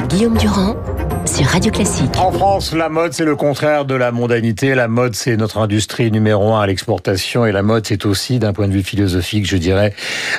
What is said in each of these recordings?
Guillaume Durand sur Radio Classique. En France, la mode, c'est le contraire de la mondanité. La mode, c'est notre industrie numéro un à l'exportation. Et la mode, c'est aussi, d'un point de vue philosophique, je dirais,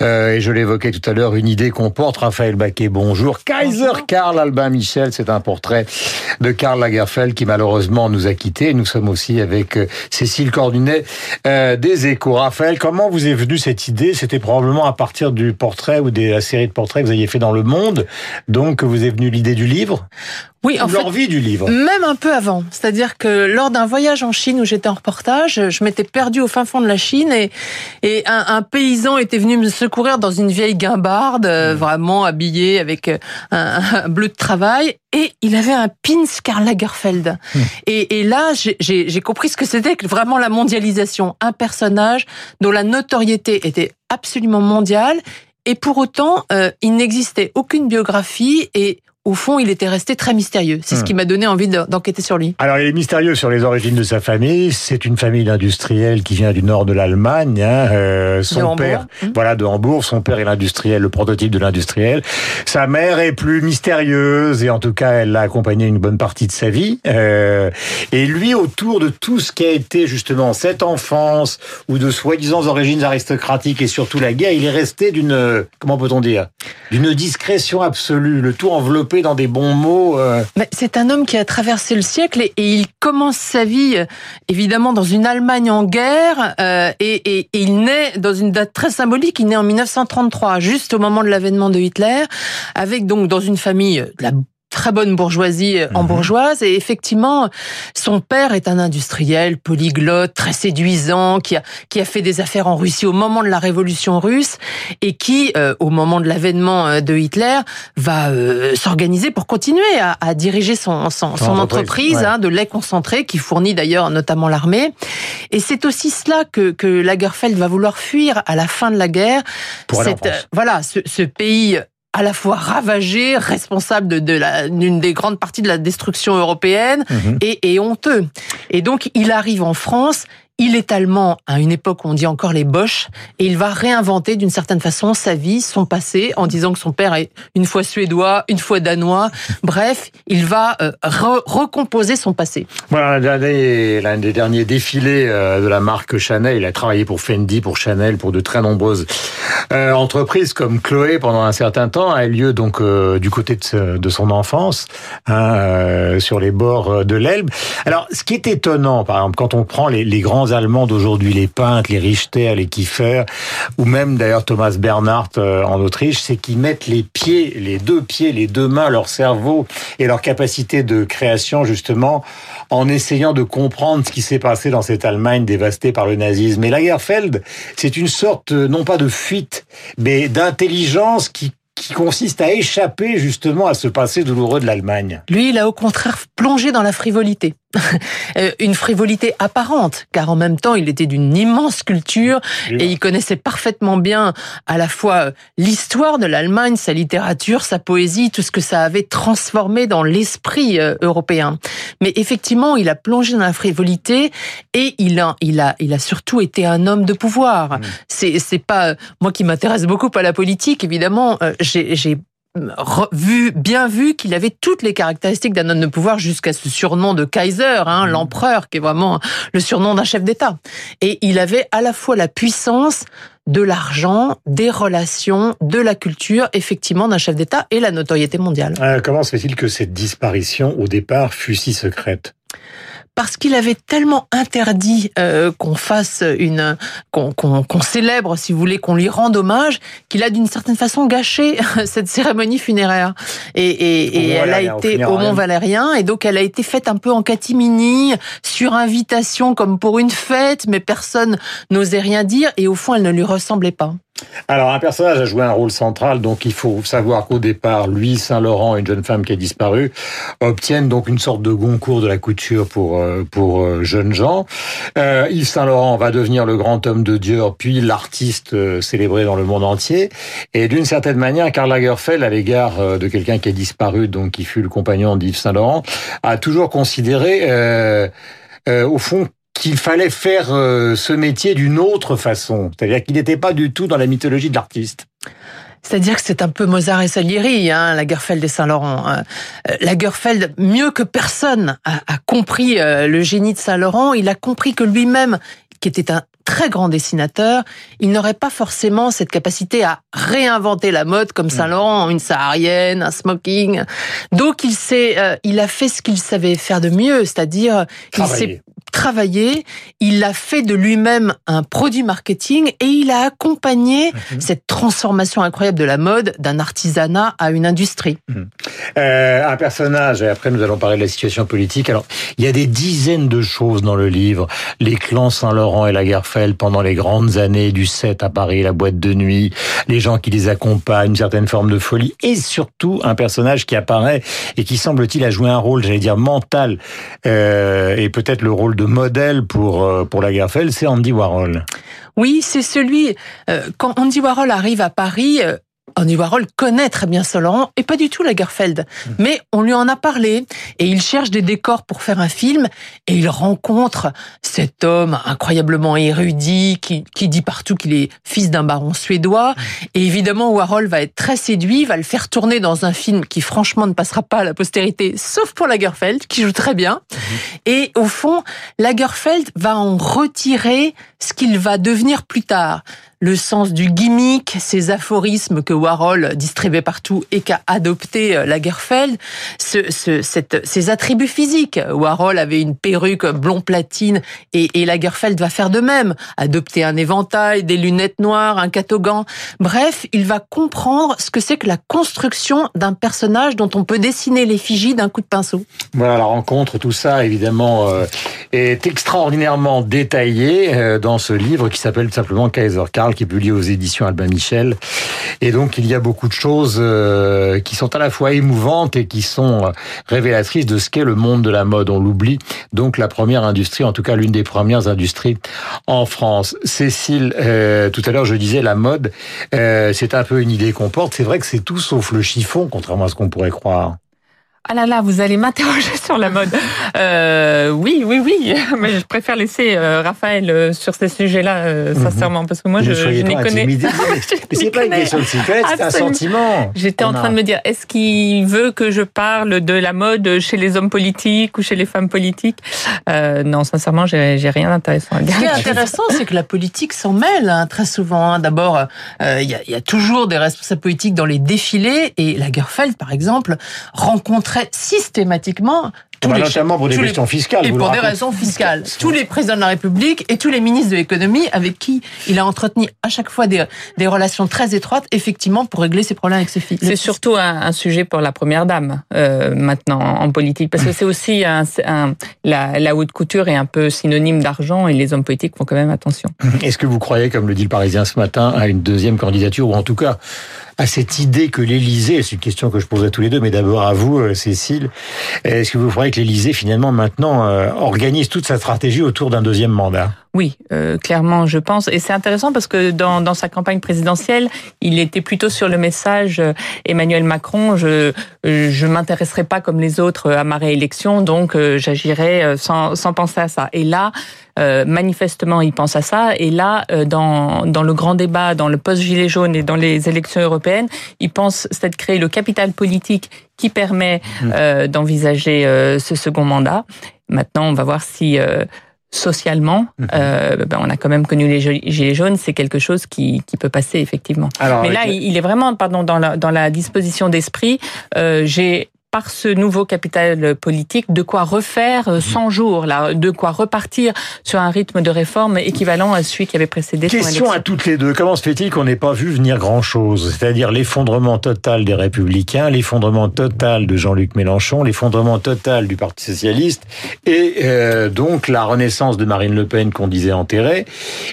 euh, et je l'évoquais tout à l'heure, une idée qu'on porte. Raphaël Baquet, bonjour. Kaiser Karl Albin Michel, c'est un portrait de Karl Lagerfeld qui malheureusement nous a quittés. Nous sommes aussi avec euh, Cécile Cordunet euh, des Échos. Raphaël, comment vous est venue cette idée? C'était probablement à partir du portrait ou de la série de portraits que vous aviez fait dans Le Monde. Donc, vous est venue l'idée du livre? Oui, en l'envie du livre. Même un peu avant. C'est-à-dire que lors d'un voyage en Chine où j'étais en reportage, je m'étais perdue au fin fond de la Chine et, et un, un, paysan était venu me secourir dans une vieille guimbarde, mmh. vraiment habillé avec euh, un, un, bleu de travail. Et il avait un pin Karl Lagerfeld. Mmh. Et, et, là, j'ai compris ce que c'était que vraiment la mondialisation. Un personnage dont la notoriété était absolument mondiale. Et pour autant, euh, il n'existait aucune biographie et au fond, il était resté très mystérieux. C'est ce hmm. qui m'a donné envie d'enquêter sur lui. Alors, il est mystérieux sur les origines de sa famille. C'est une famille d'industriels qui vient du nord de l'Allemagne. Hein. Euh, son père, hmm. voilà, de Hambourg. Son père est l'industriel, le prototype de l'industriel. Sa mère est plus mystérieuse et en tout cas, elle l'a accompagné une bonne partie de sa vie. Euh, et lui, autour de tout ce qui a été justement cette enfance ou de soi-disant origines aristocratiques et surtout la guerre, il est resté d'une, comment peut-on dire, d'une discrétion absolue. Le tout enveloppé dans des bons mots. Euh. C'est un homme qui a traversé le siècle et, il commence sa vie euh, évidemment dans une Allemagne en guerre euh, et, et, il naît dans une date très symbolique. Il naît en 1933, juste au moment de l'avènement de Hitler, avec donc dans une famille de la très bonne bourgeoisie euh, en bourgeoise. Et effectivement, son père est un industriel polyglotte, très séduisant, qui a, qui a fait des affaires en Russie au moment de la révolution russe et qui, euh, au moment de l'avènement euh, de Hitler, va s'organiser pour continuer à, à diriger son, son, son entreprise, hein, de lait concentré, qui fournit d'ailleurs notamment l'armée. Et c'est aussi cela que, que Lagerfeld va vouloir fuir à la fin de la guerre. Pour cette, voilà, ce, ce pays à la fois ravagé, responsable de, d'une des grandes parties de la destruction européenne mhm. et, et honteux. Et donc, il arrive en France il est allemand à une époque où on dit encore les Boches et il va réinventer d'une certaine façon sa vie, son passé, en disant que son père est une fois suédois, une fois danois. Bref, il va euh, recomposer son passé. Voilà, l'un des derniers défilés euh, de la marque Chanel. Il a travaillé pour Fendi, pour Chanel, pour de très nombreuses euh, entreprises comme Chloé pendant un certain temps. A eu lieu donc du côté de, son enfance, hein, sur les bords de l'Elbe. Alors, ce qui est étonnant, par exemple, quand on prend les, les grands allemands d'aujourd'hui, les peintres, les Richter, les Kiefer, ou même d'ailleurs Thomas Bernhardt euh, en Autriche, c'est qu'ils mettent les pieds, les deux pieds, les deux mains, leur cerveau et leur capacité de création justement en essayant de comprendre ce qui s'est passé dans cette Allemagne dévastée par le nazisme. Et Lagerfeld, c'est une sorte, non pas de fuite, mais d'intelligence qui qui consiste à échapper justement à ce passé douloureux de l'Allemagne. Lui, il a au contraire plongé dans la frivolité. Euh, une frivolité apparente, car en même temps, il était d'une immense culture et il connaissait parfaitement bien à la fois l'histoire de l'Allemagne, sa littérature, sa poésie, tout ce que ça avait transformé dans l'esprit euh, européen. Mais effectivement, il a plongé dans la frivolité et il a, il a, il a surtout été un homme de pouvoir. Mm. C'est, c'est pas moi qui m'intéresse beaucoup à la politique, évidemment. Euh, j'ai, j'ai vu, bien vu qu'il avait toutes les caractéristiques d'un homme de pouvoir jusqu'à ce surnom de Kaiser, hein, mmh. l'empereur, qui est vraiment le surnom d'un chef d'État. Et il avait à la fois la puissance de l'argent, des relations, de la culture, effectivement, d'un chef d'État et la notoriété mondiale. Euh, comment se fait-il que cette disparition, au départ, fut si secrète? Parce qu'il avait tellement interdit euh, qu'on fasse une qu'on célèbre, si vous voulez, qu'on lui rende hommage, qu'il a d'une certaine façon gâché cette cérémonie funéraire. Et, et, et elle a été au Mont Valérien, et donc elle a été faite un peu en catimini, sur invitation, comme pour une fête, mais personne n'osait rien dire, et au fond, elle ne lui ressemblait pas. Alors, un personnage a joué un rôle central, donc il faut savoir qu'au départ, lui, Saint-Laurent, une jeune femme qui a disparu, obtiennent donc une sorte de concours de la couture pour euh, pour euh, jeunes gens. Euh, Yves Saint-Laurent va devenir le grand homme de Dior, puis l'artiste euh, célébré dans le monde entier. Et d'une certaine manière, Karl Lagerfeld, à l'égard de quelqu'un qui a disparu, donc qui fut le compagnon d'Yves Saint-Laurent, a toujours considéré, euh, au fond, qu'il fallait faire euh, ce métier d'une autre façon. C'est-à-dire qu'il n'était pas du tout dans la mythologie de l'artiste. C'est-à-dire que c'est un peu Mozart et Salieri, hein, Lagerfeld et Saint-Laurent. Hein. Euh, Lagerfeld, mieux que personne, a, a compris euh, le génie de Saint-Laurent. Il a compris que lui-même, qui était un très grand dessinateur, il n'aurait pas forcément cette capacité à réinventer la mode comme Saint-Laurent, une saharienne, un smoking. Donc il s'est, euh, il a fait ce qu'il savait faire de mieux, c'est-à-dire il s'est travaillé, il a fait de lui-même un produit marketing et il a accompagné mhm. cette transformation incroyable de la mode d'un artisanat à une industrie. Mhm. Euh, un personnage, et après nous allons parler de la situation politique. Alors, il y a des dizaines de choses dans le livre. Les clans Saint-Laurent et Lagerfeld pendant les grandes années du 7 à Paris, la boîte de nuit, les gens qui les accompagnent, une certaine forme de folie, et surtout un personnage qui apparaît et qui semble-t-il a joué un rôle, j'allais dire, mental, euh, et peut-être le rôle de modèle pour, euh, pour Lagerfeld, c'est Andy Warhol. Oui, c'est celui, euh, quand Andy Warhol arrive à Paris, Andy Warhol connaît très bien Saint-Laurent et pas du tout Lagerfeld. Mmh. Mais on lui en a parlé et il cherche des décors pour faire un film et il rencontre cet homme incroyablement érudit qui, qui dit partout qu'il est fils d'un baron suédois. Mmh. Et évidemment, Warhol va être très séduit, va le faire tourner dans un film qui franchement ne passera pas à la postérité, sauf pour Lagerfeld qui joue très bien. Mmh. Et au fond, Lagerfeld va en retirer ce qu'il va devenir plus tard le sens du gimmick, ces aphorismes que Warhol distribuait partout et qu'a adopté euh, Lagerfeld, ces attributs physiques. Warhol avait une perruque blond platine et, et Lagerfeld va faire de même, adopter un éventail, des lunettes noires, un catogan. Bref, il va comprendre ce que c'est que la construction d'un personnage dont on peut dessiner l'effigie d'un coup de pinceau. Voilà, la rencontre, tout ça, évidemment, euh, est extraordinairement détaillé euh, dans ce livre qui s'appelle simplement Kaiser Karl qui est publié aux éditions Albin Michel. Et donc il y a beaucoup de choses euh, qui sont à la fois émouvantes et qui sont euh, révélatrices de ce qu'est le monde de la mode. On l'oublie. Donc la première industrie, en tout cas l'une des premières industries en France. Cécile, euh, tout à l'heure je disais la mode, c'est un peu une idée qu'on porte. C'est vrai que c'est tout sauf le chiffon, contrairement à ce qu'on pourrait croire. Ah là là, vous allez m'interroger sur la mode. Euh, oui, oui, oui, mais je préfère laisser euh, Raphaël euh, sur ces sujets-là, euh, mhm. sincèrement, parce que moi, je, je, n'y connais. mais c'est pas une question de secret, c'est un sentiment. J'étais en train de me dire, est-ce qu'il veut que je parle de la mode chez les hommes politiques ou chez les femmes politiques? Euh, Non, sincèrement, j'ai rien d'intéressant à dire. Ce qui est intéressant, c'est que la politique s'en mêle hein, très souvent. Hein. D'abord, il y, a, y a toujours des responsables politiques dans les défilés, et Lagerfeld, par exemple, rencontre systématiquement tous bah, les notamment pour des questions fiscales. Et pour des raisons fiscales. tous les présidents de la République et tous les ministres de l'économie avec qui il a entretenu à chaque fois des, des relations très étroites, effectivement, pour régler ses problèmes avec ses filles. C'est surtout un, sujet pour la première dame euh, maintenant en politique, parce que c'est aussi un, la, la haute couture est un peu synonyme d'argent et les hommes politiques font quand même attention. Est-ce que vous croyez, comme le dit le Parisien ce matin, à une deuxième candidature ou en tout cas à cette idée que l'Élysée, c'est une question que je pose à tous les deux, mais d'abord à vous, euh, Cécile, est-ce que vous croyez que l'Élysée, finalement, maintenant, euh, organise toute sa stratégie autour d'un deuxième mandat oui, euh, clairement, je pense. Et c'est intéressant parce que dans, dans sa campagne présidentielle, il était plutôt sur le message euh, Emmanuel Macron, je je m'intéresserai pas comme les autres à ma réélection, donc euh, j'agirai sans, sans penser à ça. Et là, manifestement, il pense à ça. Et là, dans, dans le grand débat, dans le post-gilet jaune et dans les élections européennes, il pense c'est de créer le capital politique qui permet mmh. d'envisager ce second mandat. Maintenant, on va voir si socialement, mhm. euh, ben on a quand même connu les gilets jaunes, c'est quelque chose qui, qui peut passer effectivement. Mais là, il est vraiment, pardon, dans la, dans la disposition d'esprit. Euh, j'ai par ce nouveau capital politique de quoi refaire 100 mhm. jours, là, de quoi repartir sur un rythme de réforme équivalent à celui qui avait précédé. Question à toutes les deux. Comment se fait-il qu'on n'ait pas vu venir grand-chose? C'est-à-dire l'effondrement total des Républicains, l'effondrement total de Jean-Luc Mélenchon, l'effondrement total du Parti socialiste, et euh, donc la renaissance de Marine Le Pen qu'on disait enterrée,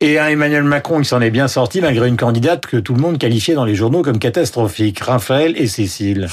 et un Emmanuel Macron qui s'en est bien sorti malgré une candidate que tout le monde qualifiait dans les journaux comme catastrophique. Raphaël et Cécile.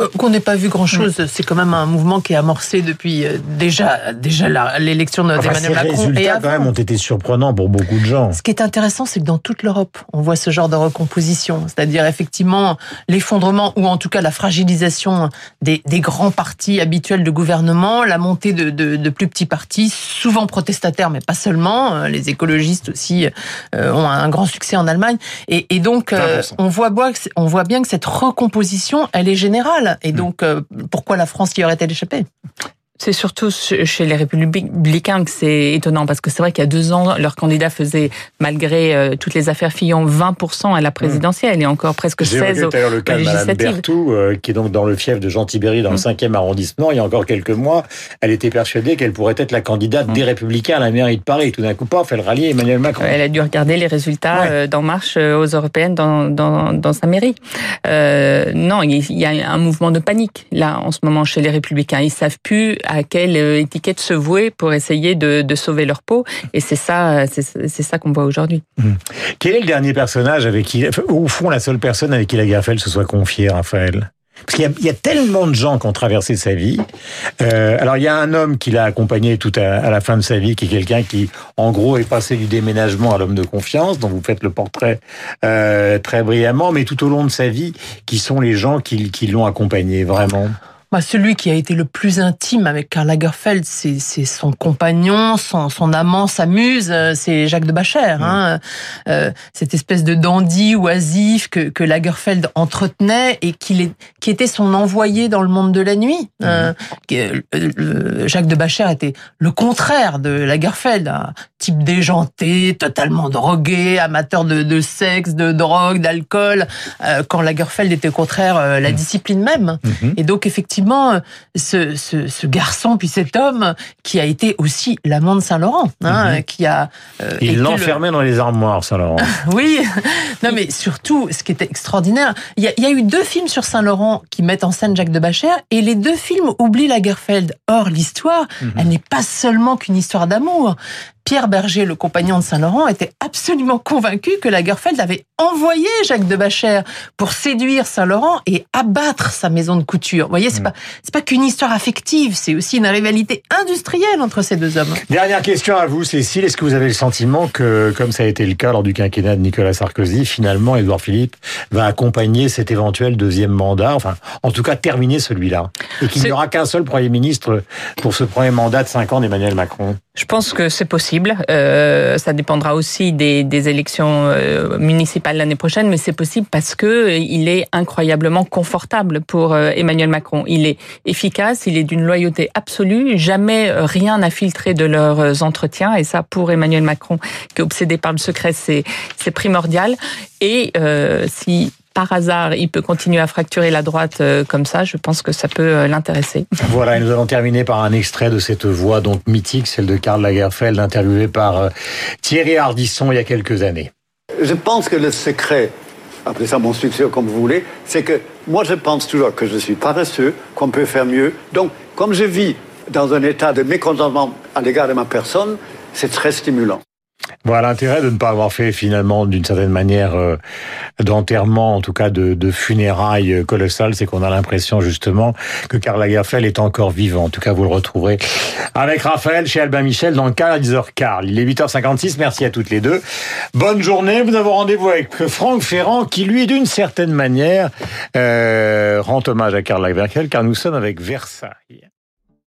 Euh, Qu'on n'ait pas vu grand-chose, c'est quand même un mouvement qui est amorcé depuis euh, déjà déjà l'élection d'Emmanuel enfin, Macron. Les résultats, et avant. quand même, ont été surprenants pour beaucoup de gens. Ce qui est intéressant, c'est que dans toute l'Europe, on voit ce genre de recomposition, c'est-à-dire effectivement l'effondrement ou en tout cas la fragilisation des, des, grands partis habituels de gouvernement, la montée de, de, de, plus petits partis, souvent protestataires, mais pas seulement. Euh, les écologistes aussi euh, ont un grand succès en Allemagne, et, et donc euh, on voit on voit bien que cette recomposition, elle est générale. Et donc, euh, pourquoi la France y aurait-elle échappé c'est surtout chez les républicains que c'est étonnant parce que c'est vrai qu'il y a deux ans, leur candidat faisait, malgré euh, toutes les affaires Fillon, 20% à la présidentielle et encore presque 16 au le cas de Mme Berthoud, euh, qui est donc dans le fief de Jean Tibéry dans le 5e arrondissement. Il y a encore quelques mois, elle était persuadée qu'elle pourrait être la candidate des républicains à la mairie de Paris. Tout d'un coup, paf, elle rallie Emmanuel Macron. Elle a dû regarder les résultats ouais. d'En Marche aux européennes dans, dans, dans sa mairie. Euh, non, il y a un mouvement de panique là en ce moment chez les républicains. Ils savent plus à quelle étiquette se vouer pour essayer de, sauver leur peau. Et c'est ça, c'est ça qu'on voit aujourd'hui. Mmh. Quel est le dernier personnage avec qui, au fond, la seule personne avec qui la Lagerfeld se soit confiée, Raphaël? Parce qu'il y, a tellement de gens qui ont traversé sa vie. Euh, alors il y a un homme qui l'a accompagné tout à, à, la fin de sa vie, qui est quelqu'un qui, en gros, est passé du déménagement à l'homme de confiance, dont vous faites le portrait euh, très brillamment, mais tout au long de sa vie, qui sont les gens qui, qui l'ont accompagné vraiment? Bah, celui qui a été le plus intime avec Karl Lagerfeld, c'est son compagnon, son, son amant, sa muse, c'est Jacques de Bacher. Mmh. Hein. Euh, cette espèce de dandy oisif que, que Lagerfeld entretenait et qui, qui était son envoyé dans le monde de la nuit. Mmh. Euh, Jacques de Bacher était le contraire de Lagerfeld, un type déjanté, totalement drogué, amateur de, de sexe, de drogue, d'alcool, euh, quand Lagerfeld était au contraire euh, la mmh. discipline même. Et donc effectivement, ce, ce, ce, garçon, puis cet homme, qui a été aussi l'amant de Saint-Laurent, hein, mmh. qui a... Euh, Il l'enfermait le... dans les armoires, Saint-Laurent. oui, non mais surtout, ce qui était extraordinaire, il y, a, il y a eu deux films sur Saint-Laurent qui mettent en scène Jacques de Bacher, et les deux films oublient Lagerfeld. Or, l'histoire, mmh. elle n'est pas seulement qu'une histoire d'amour. Pierre Berger, le compagnon de Saint-Laurent, était absolument convaincu que Lagerfeld avait envoyé Jacques de Bacher pour séduire Saint-Laurent et abattre sa maison de couture. Vous voyez, c'est mmh. pas c'est pas qu'une histoire affective, c'est aussi une rivalité industrielle entre ces deux hommes. Dernière question à vous, Cécile. Est-ce que vous avez le sentiment que, comme ça a été le cas lors du quinquennat de Nicolas Sarkozy, finalement, Édouard Philippe va accompagner cet éventuel deuxième mandat, enfin, en tout cas, terminer celui-là, et qu'il n'y aura qu'un seul Premier ministre pour ce premier mandat de cinq ans d'Emmanuel Macron? Je pense que c'est possible. Euh, ça dépendra aussi des, élections euh, municipales l'année prochaine, mais c'est possible parce que il est incroyablement confortable pour euh, Emmanuel Macron. Il est efficace, il est d'une loyauté absolue. Jamais rien n'a filtré de leurs entretiens, et ça pour Emmanuel Macron, qui est obsédé par le secret, c'est primordial. Et euh, si par hasard, il peut continuer à fracturer la droite euh, comme ça, je pense que ça peut euh, l'intéresser. Voilà, et nous allons terminer par un extrait de cette voix donc mythique, celle de Karl Lagerfeld, interviewé par euh, Thierry Ardisson il y a quelques années. Je pense que le secret, après ça mon succès comme vous voulez, c'est que moi je pense toujours que je suis paresseux, qu'on peut faire mieux. Donc, comme je vis dans un état de mécontentement à l'égard de ma personne, c'est très stimulant. Voilà l'intérêt de ne pas avoir fait finalement d'une certaine manière euh, d'enterrement, en tout cas de, de funérailles colossales, c'est qu'on a l'impression justement que Karl Lagerfeld est encore vivant. En tout cas, vous le retrouverez avec Raphaël chez Albin Michel dans Kaiser Karl. Il est 8h56, merci à toutes les deux. Bonne journée, nous avons rendez-vous avec Franck Ferrand qui lui d'une certaine manière euh, rend hommage à Karl Lagerfeld car nous sommes avec Versailles.